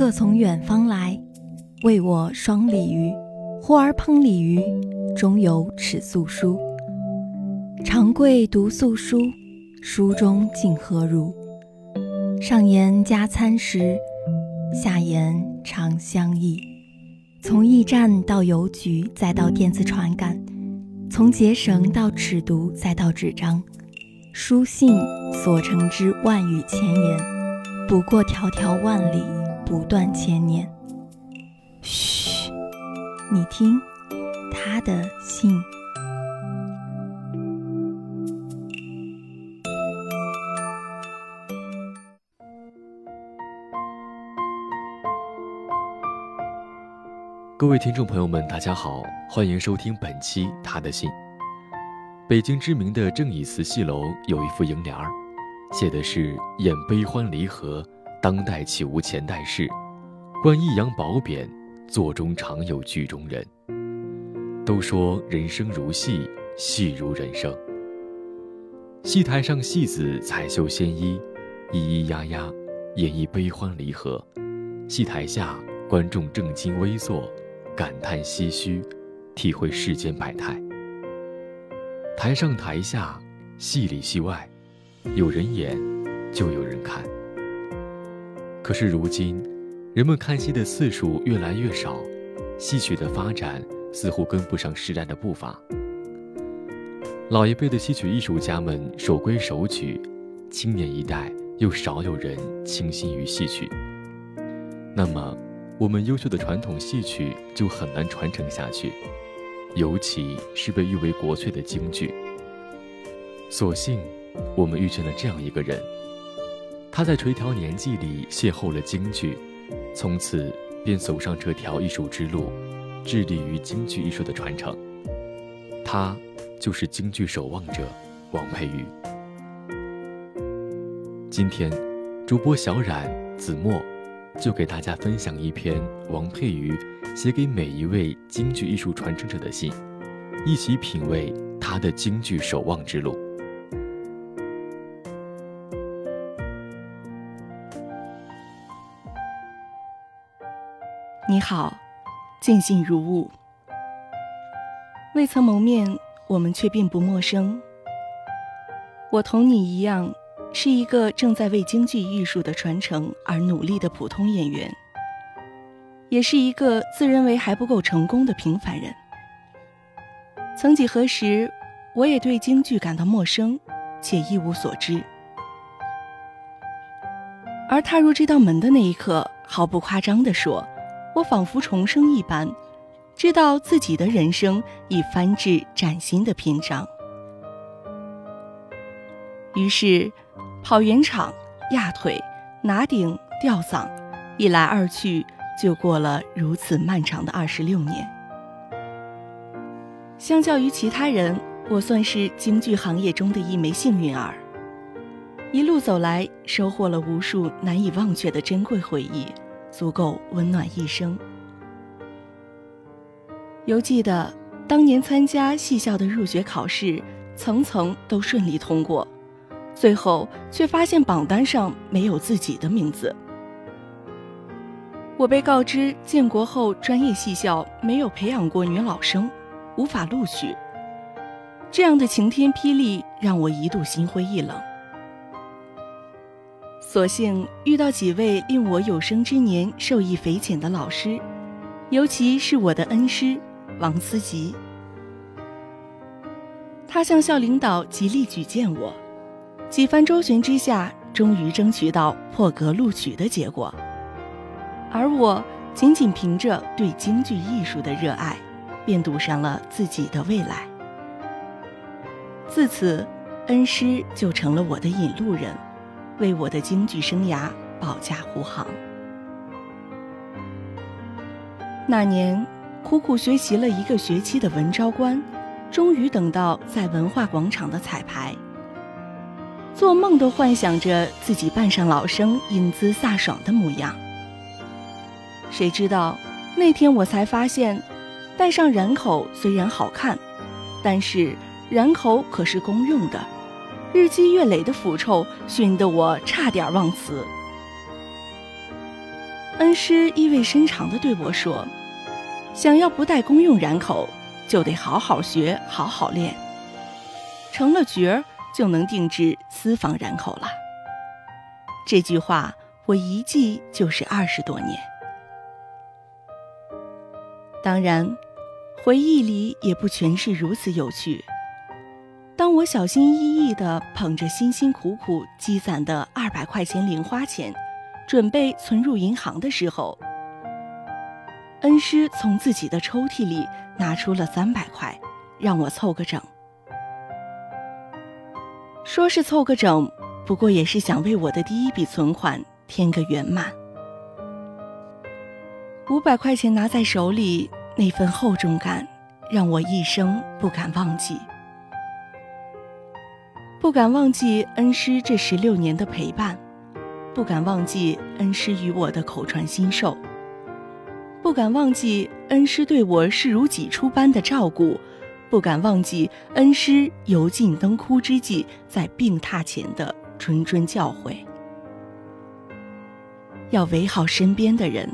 客从远方来，为我双鲤鱼。呼儿烹鲤鱼，中有尺素书。长贵读素书，书中竟何如？上言加餐食，下言长相忆。从驿站到邮局，再到电子传感；从结绳到尺牍，再到纸张。书信所成之万语千言，不过迢迢万里，不断千年。嘘，你听，他的信。各位听众朋友们，大家好，欢迎收听本期《他的信》。北京知名的正义祠戏楼有一副楹联儿，写的是“演悲欢离合，当代岂无前代事；观抑扬褒贬，座中常有剧中人。”都说人生如戏，戏如人生。戏台上戏子彩绣鲜衣，咿咿呀呀，演绎悲欢离合；戏台下观众正襟危坐，感叹唏嘘，体会世间百态。台上台下，戏里戏外，有人演，就有人看。可是如今，人们看戏的次数越来越少，戏曲的发展似乎跟不上时代的步伐。老一辈的戏曲艺术家们守规守矩，青年一代又少有人倾心于戏曲。那么，我们优秀的传统戏曲就很难传承下去。尤其是被誉为国粹的京剧。所幸，我们遇见了这样一个人，他在垂髫年纪里邂逅了京剧，从此便走上这条艺术之路，致力于京剧艺术的传承。他就是京剧守望者王佩瑜。今天，主播小冉、子墨。就给大家分享一篇王佩瑜写给每一位京剧艺术传承者的信，一起品味他的京剧守望之路。你好，见信如晤。未曾谋面，我们却并不陌生。我同你一样。是一个正在为京剧艺术的传承而努力的普通演员，也是一个自认为还不够成功的平凡人。曾几何时，我也对京剧感到陌生，且一无所知。而踏入这道门的那一刻，毫不夸张地说，我仿佛重生一般，知道自己的人生已翻至崭新的篇章。于是。跑圆场、压腿、拿顶、吊嗓，一来二去，就过了如此漫长的二十六年。相较于其他人，我算是京剧行业中的一枚幸运儿。一路走来，收获了无数难以忘却的珍贵回忆，足够温暖一生。犹记得当年参加戏校的入学考试，层层都顺利通过。最后却发现榜单上没有自己的名字。我被告知建国后专业戏校没有培养过女老生，无法录取。这样的晴天霹雳让我一度心灰意冷。所幸遇到几位令我有生之年受益匪浅的老师，尤其是我的恩师王思吉。他向校领导极力举荐我。几番周旋之下，终于争取到破格录取的结果。而我仅仅凭着对京剧艺术的热爱，便赌上了自己的未来。自此，恩师就成了我的引路人，为我的京剧生涯保驾护航。那年，苦苦学习了一个学期的文昭关，终于等到在文化广场的彩排。做梦都幻想着自己扮上老生，英姿飒爽的模样。谁知道那天我才发现，戴上染口虽然好看，但是染口可是公用的，日积月累的腐臭熏得我差点忘词。恩师意味深长地对我说：“想要不带公用染口，就得好好学，好好练。成了角儿，就能定制私房染口了。”这句话我一记就是二十多年。当然，回忆里也不全是如此有趣。当我小心翼翼地捧着辛辛苦苦积攒的二百块钱零花钱，准备存入银行的时候，恩师从自己的抽屉里拿出了三百块，让我凑个整。说是凑个整，不过也是想为我的第一笔存款添个圆满。五百块钱拿在手里，那份厚重感，让我一生不敢忘记。不敢忘记恩师这十六年的陪伴，不敢忘记恩师与我的口传心授，不敢忘记恩师对我视如己出般的照顾，不敢忘记恩师油尽灯枯之际在病榻前的谆谆教诲。要围好身边的人，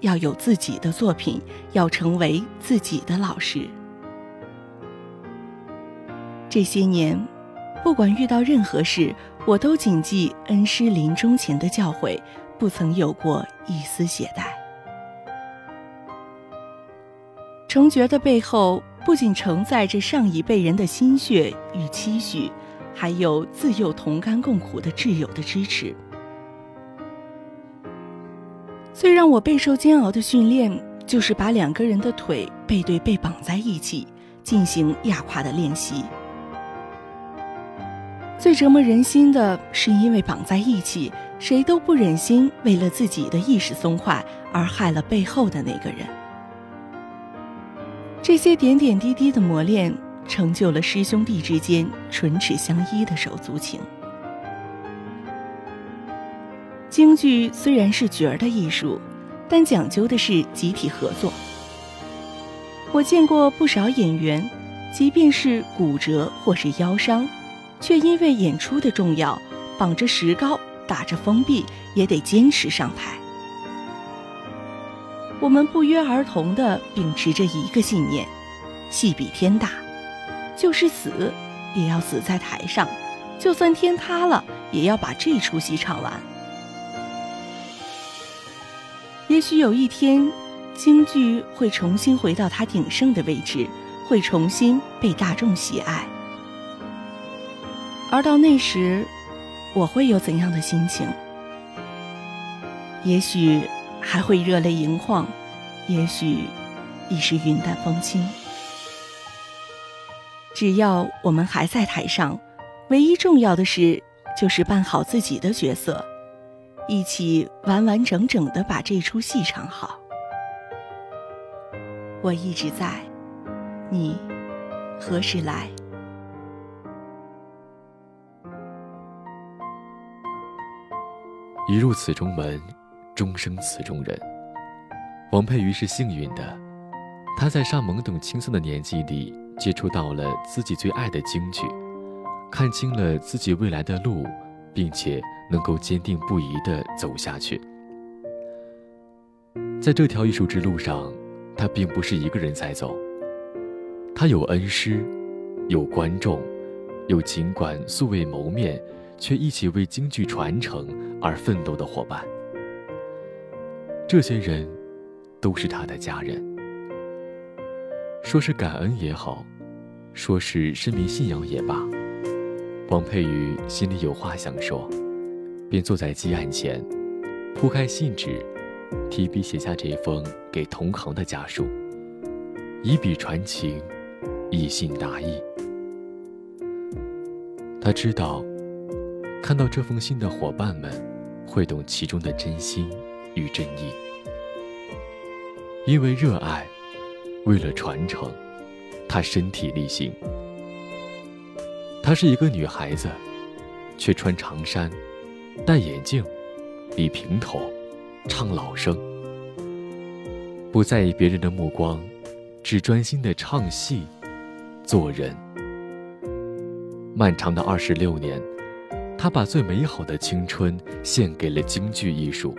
要有自己的作品，要成为自己的老师。这些年。不管遇到任何事，我都谨记恩师临终前的教诲，不曾有过一丝懈怠。成觉的背后，不仅承载着上一辈人的心血与期许，还有自幼同甘共苦的挚友的支持。最让我备受煎熬的训练，就是把两个人的腿背对背绑在一起，进行压胯的练习。最折磨人心的是，因为绑在一起，谁都不忍心为了自己的一时松快而害了背后的那个人。这些点点滴滴的磨练，成就了师兄弟之间唇齿相依的手足情。京剧虽然是角儿的艺术，但讲究的是集体合作。我见过不少演员，即便是骨折或是腰伤。却因为演出的重要，绑着石膏，打着封闭，也得坚持上台。我们不约而同地秉持着一个信念：戏比天大，就是死也要死在台上，就算天塌了，也要把这出戏唱完。也许有一天，京剧会重新回到它鼎盛的位置，会重新被大众喜爱。而到那时，我会有怎样的心情？也许还会热泪盈眶，也许已是云淡风轻。只要我们还在台上，唯一重要的事就是扮好自己的角色，一起完完整整的把这出戏唱好。我一直在，你何时来？一入此中门，终生此中人。王佩瑜是幸运的，她在尚懵懂青涩的年纪里接触到了自己最爱的京剧，看清了自己未来的路，并且能够坚定不移地走下去。在这条艺术之路上，他并不是一个人在走，他有恩师，有观众，有尽管素未谋面。却一起为京剧传承而奋斗的伙伴，这些人都是他的家人。说是感恩也好，说是深明信仰也罢，王佩瑜心里有话想说，便坐在机案前，铺开信纸，提笔写下这封给同行的家书，以笔传情，以信达意。他知道。看到这封信的伙伴们，会懂其中的真心与真意。因为热爱，为了传承，她身体力行。她是一个女孩子，却穿长衫，戴眼镜，理平头，唱老生，不在意别人的目光，只专心的唱戏，做人。漫长的二十六年。他把最美好的青春献给了京剧艺术，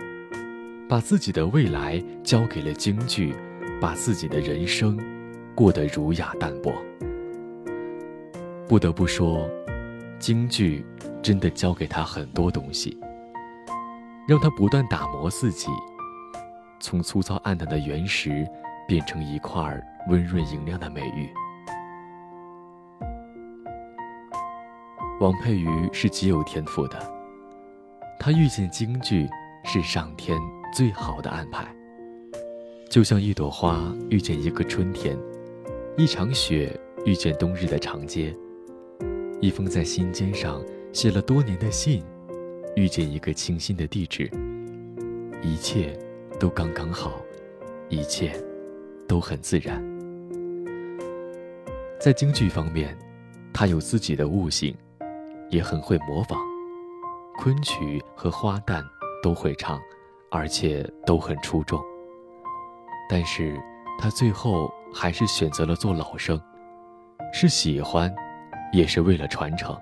把自己的未来交给了京剧，把自己的人生过得儒雅淡泊。不得不说，京剧真的教给他很多东西，让他不断打磨自己，从粗糙暗淡的原石变成一块温润莹亮的美玉。王佩瑜是极有天赋的，他遇见京剧是上天最好的安排，就像一朵花遇见一个春天，一场雪遇见冬日的长街，一封在心尖上写了多年的信，遇见一个清新的地址，一切都刚刚好，一切都很自然。在京剧方面，他有自己的悟性。也很会模仿，昆曲和花旦都会唱，而且都很出众。但是他最后还是选择了做老生，是喜欢，也是为了传承。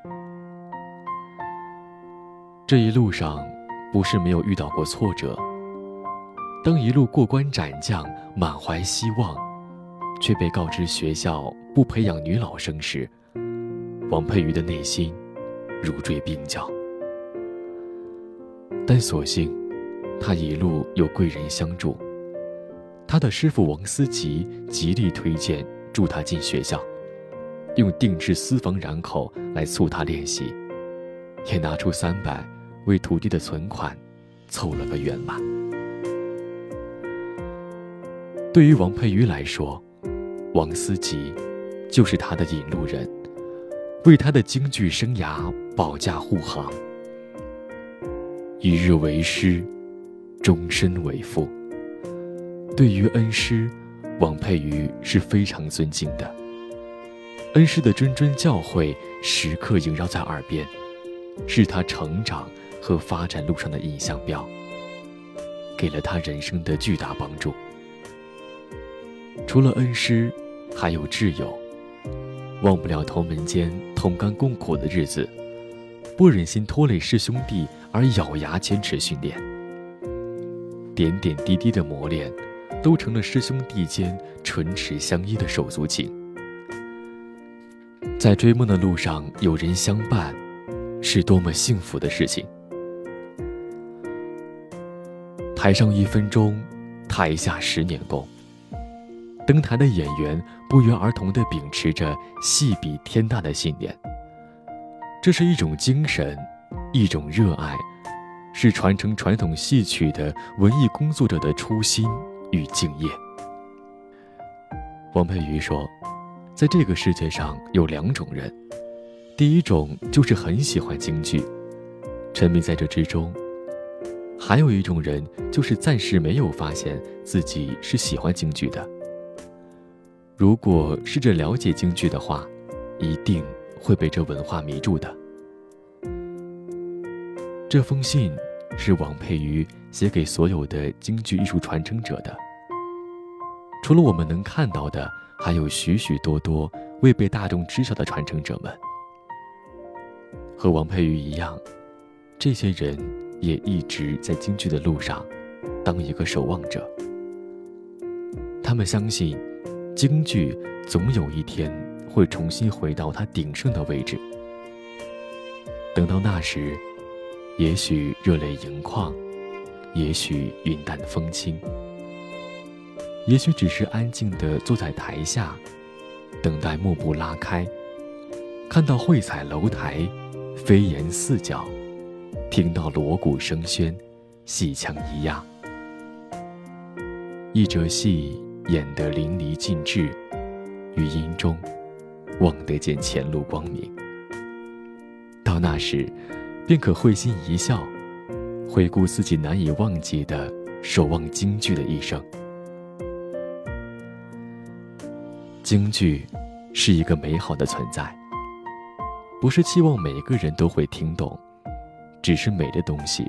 这一路上，不是没有遇到过挫折。当一路过关斩将，满怀希望，却被告知学校不培养女老生时，王佩瑜的内心。如坠冰窖，但所幸，他一路有贵人相助。他的师傅王思吉极力推荐，助他进学校，用定制私房染口来促他练习，也拿出三百为徒弟的存款，凑了个圆满。对于王佩瑜来说，王思吉就是他的引路人。为他的京剧生涯保驾护航，一日为师，终身为父。对于恩师，王佩瑜是非常尊敬的。恩师的谆谆教诲时刻萦绕在耳边，是他成长和发展路上的印象标，给了他人生的巨大帮助。除了恩师，还有挚友。忘不了同门间同甘共苦的日子，不忍心拖累师兄弟而咬牙坚持训练。点点滴滴的磨练，都成了师兄弟间唇齿相依的手足情。在追梦的路上有人相伴，是多么幸福的事情。台上一分钟，台下十年功。登台的演员不约而同地秉持着戏比天大的信念，这是一种精神，一种热爱，是传承传统戏曲的文艺工作者的初心与敬业。王佩瑜说，在这个世界上有两种人，第一种就是很喜欢京剧，沉迷在这之中；还有一种人，就是暂时没有发现自己是喜欢京剧的。如果试着了解京剧的话，一定会被这文化迷住的。这封信是王佩瑜写给所有的京剧艺术传承者的。除了我们能看到的，还有许许多多未被大众知晓的传承者们。和王佩瑜一样，这些人也一直在京剧的路上，当一个守望者。他们相信。京剧总有一天会重新回到它鼎盛的位置。等到那时，也许热泪盈眶，也许云淡风轻，也许只是安静地坐在台下，等待幕布拉开，看到绘彩楼台，飞檐四角，听到锣鼓声喧，戏腔一呀，一折戏。演得淋漓尽致，余音中望得见前路光明。到那时，便可会心一笑，回顾自己难以忘记的守望京剧的一生。京剧是一个美好的存在，不是期望每个人都会听懂，只是美的东西，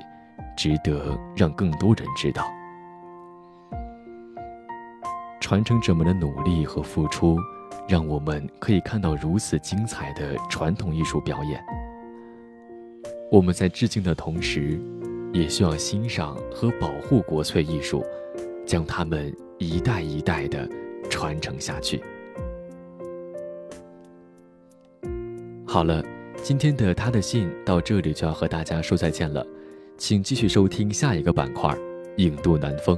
值得让更多人知道。传承者们的努力和付出，让我们可以看到如此精彩的传统艺术表演。我们在致敬的同时，也需要欣赏和保护国粹艺术，将它们一代一代的传承下去。好了，今天的他的信到这里就要和大家说再见了，请继续收听下一个板块《影渡南风》。